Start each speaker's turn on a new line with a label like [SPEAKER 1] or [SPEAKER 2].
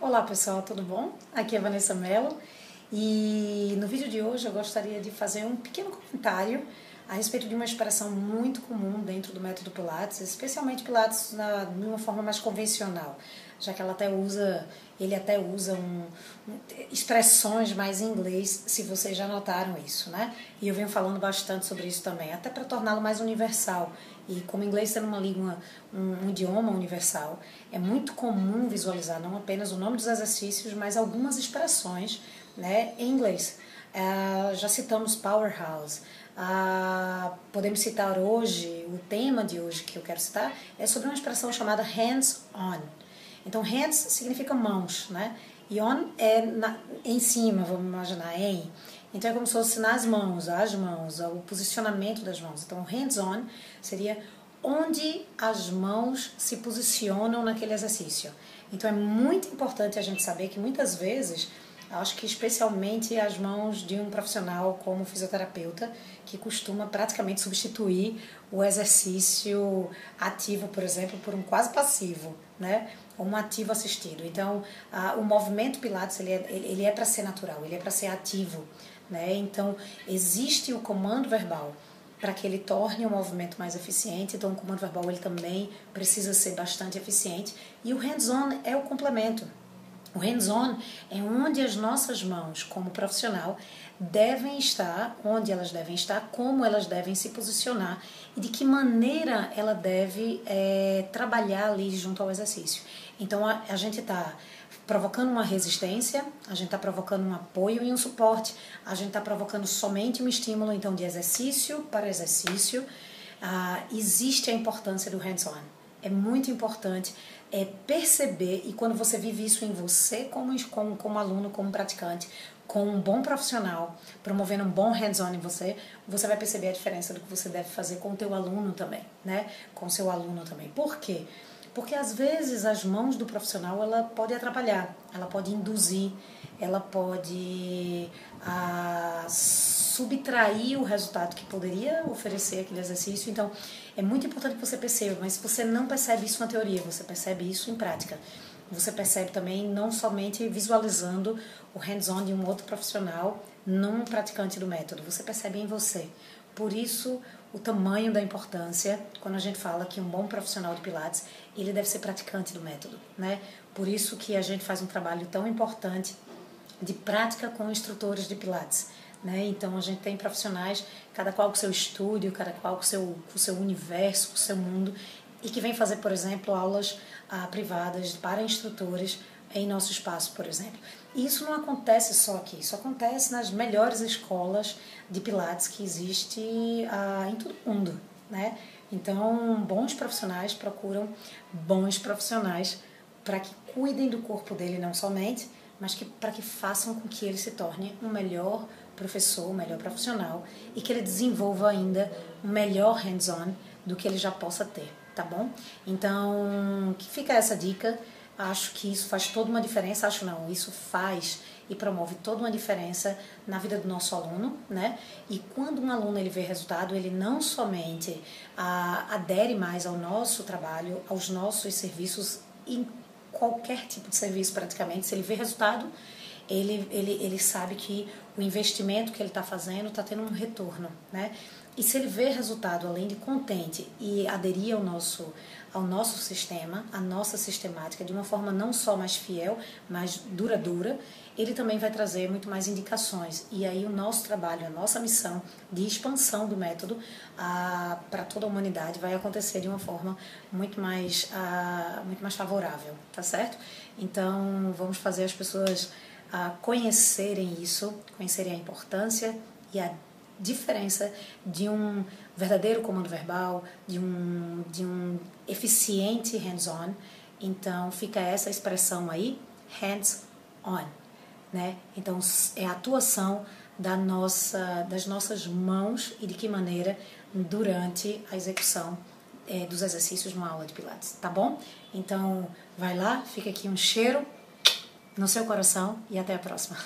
[SPEAKER 1] Olá pessoal, tudo bom? Aqui é Vanessa Mello e no vídeo de hoje eu gostaria de fazer um pequeno comentário a respeito de uma expressão muito comum dentro do método Pilates, especialmente Pilates na, de uma forma mais convencional, já que ela até usa, ele até usa um, um, expressões mais em inglês, se vocês já notaram isso, né? E eu venho falando bastante sobre isso também, até para torná-lo mais universal. E como inglês sendo uma língua, um, um idioma universal, é muito comum visualizar não apenas o nome dos exercícios, mas algumas expressões né, em inglês. Uh, já citamos Powerhouse. Uh, podemos citar hoje, o tema de hoje que eu quero citar é sobre uma expressão chamada hands-on. Então, hands significa mãos, né? E on é na, em cima, vamos imaginar, em. Então, é como se fosse nas mãos, as mãos, o posicionamento das mãos. Então, hands-on seria onde as mãos se posicionam naquele exercício. Então, é muito importante a gente saber que muitas vezes Acho que especialmente as mãos de um profissional como fisioterapeuta, que costuma praticamente substituir o exercício ativo, por exemplo, por um quase passivo, né? Um ativo assistido. Então, a, o movimento Pilates ele é, ele é para ser natural, ele é para ser ativo, né? Então, existe o comando verbal para que ele torne o movimento mais eficiente. Então, o comando verbal ele também precisa ser bastante eficiente e o hands-on é o complemento. O hands-on é onde as nossas mãos, como profissional, devem estar, onde elas devem estar, como elas devem se posicionar e de que maneira ela deve é, trabalhar ali junto ao exercício. Então a, a gente está provocando uma resistência, a gente está provocando um apoio e um suporte, a gente está provocando somente um estímulo então de exercício para exercício. Ah, existe a importância do hands-on é muito importante é perceber e quando você vive isso em você como, como, como aluno, como praticante, com um bom profissional, promovendo um bom hands-on em você, você vai perceber a diferença do que você deve fazer com o teu aluno também, né? Com o seu aluno também. Por quê? Porque às vezes as mãos do profissional ela pode atrapalhar, ela pode induzir, ela pode ah, subtrair o resultado que poderia oferecer aquele exercício. Então, é muito importante que você perceba, mas você não percebe isso na teoria, você percebe isso em prática. Você percebe também não somente visualizando o hands-on de um outro profissional num praticante do método, você percebe em você. Por isso, o tamanho da importância quando a gente fala que um bom profissional de Pilates, ele deve ser praticante do método, né? Por isso que a gente faz um trabalho tão importante de prática com instrutores de Pilates. Né? Então a gente tem profissionais, cada qual com seu estúdio, cada qual com seu, com seu universo, com seu mundo, e que vem fazer, por exemplo, aulas ah, privadas para instrutores em nosso espaço, por exemplo. E isso não acontece só aqui, isso acontece nas melhores escolas de Pilates que existe ah, em todo o mundo. Né? Então, bons profissionais procuram bons profissionais para que cuidem do corpo dele não somente, mas que para que façam com que ele se torne um melhor professor, um melhor profissional e que ele desenvolva ainda um melhor hands-on do que ele já possa ter, tá bom? Então, que fica essa dica. Acho que isso faz toda uma diferença, acho não, isso faz e promove toda uma diferença na vida do nosso aluno, né? E quando um aluno ele vê resultado, ele não somente ah, adere mais ao nosso trabalho, aos nossos serviços qualquer tipo de serviço praticamente, se ele vê resultado, ele, ele, ele sabe que o investimento que ele está fazendo está tendo um retorno, né? E se ele vê resultado, além de contente e aderir ao nosso, ao nosso sistema, à nossa sistemática, de uma forma não só mais fiel, mas duradoura, ele também vai trazer muito mais indicações. E aí o nosso trabalho, a nossa missão de expansão do método para toda a humanidade vai acontecer de uma forma muito mais, muito mais favorável, tá certo? Então vamos fazer as pessoas a conhecerem isso, conhecerem a importância e a diferença de um verdadeiro comando verbal, de um, de um eficiente hands-on. Então fica essa expressão aí, hands-on, né? Então é a atuação da nossa, das nossas mãos e de que maneira durante a execução é, dos exercícios numa aula de Pilates, tá bom? Então vai lá, fica aqui um cheiro no seu coração e até a próxima.